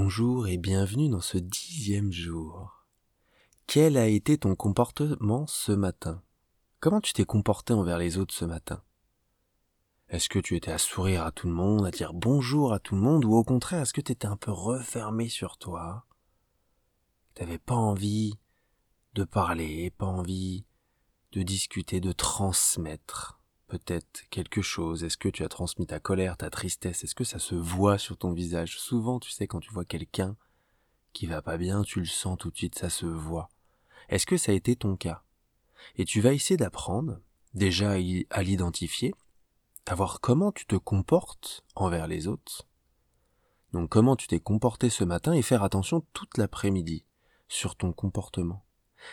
Bonjour et bienvenue dans ce dixième jour. Quel a été ton comportement ce matin? Comment tu t'es comporté envers les autres ce matin? Est-ce que tu étais à sourire à tout le monde, à dire bonjour à tout le monde, ou au contraire, est-ce que tu étais un peu refermé sur toi? T'avais pas envie de parler, pas envie de discuter, de transmettre? Peut-être quelque chose? Est-ce que tu as transmis ta colère, ta tristesse? Est-ce que ça se voit sur ton visage? Souvent, tu sais, quand tu vois quelqu'un qui va pas bien, tu le sens tout de suite, ça se voit. Est-ce que ça a été ton cas? Et tu vas essayer d'apprendre, déjà à l'identifier, à voir comment tu te comportes envers les autres. Donc comment tu t'es comporté ce matin et faire attention toute l'après-midi sur ton comportement.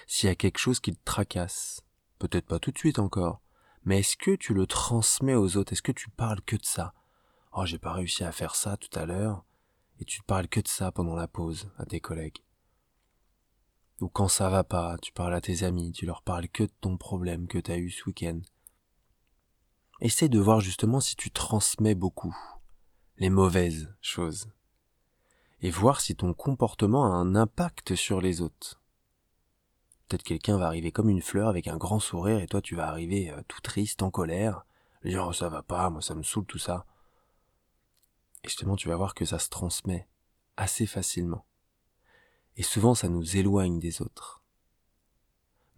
S'il y a quelque chose qui te tracasse, peut-être pas tout de suite encore, mais est-ce que tu le transmets aux autres? Est-ce que tu parles que de ça? Oh, j'ai pas réussi à faire ça tout à l'heure, et tu parles que de ça pendant la pause à tes collègues. Ou quand ça va pas, tu parles à tes amis, tu leur parles que de ton problème que t'as eu ce week-end. Essaye de voir justement si tu transmets beaucoup les mauvaises choses et voir si ton comportement a un impact sur les autres. Peut-être quelqu'un va arriver comme une fleur avec un grand sourire et toi tu vas arriver euh, tout triste, en colère, dire oh, ça va pas, moi ça me saoule tout ça. Et justement tu vas voir que ça se transmet assez facilement. Et souvent ça nous éloigne des autres.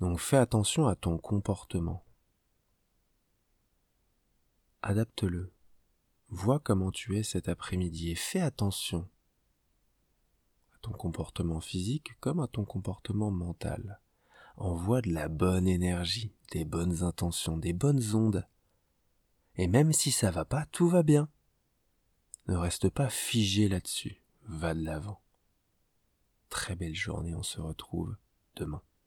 Donc fais attention à ton comportement. Adapte-le. Vois comment tu es cet après-midi et fais attention à ton comportement physique comme à ton comportement mental envoie de la bonne énergie, des bonnes intentions, des bonnes ondes. Et même si ça va pas, tout va bien. Ne reste pas figé là-dessus, va de l'avant. Très belle journée, on se retrouve demain.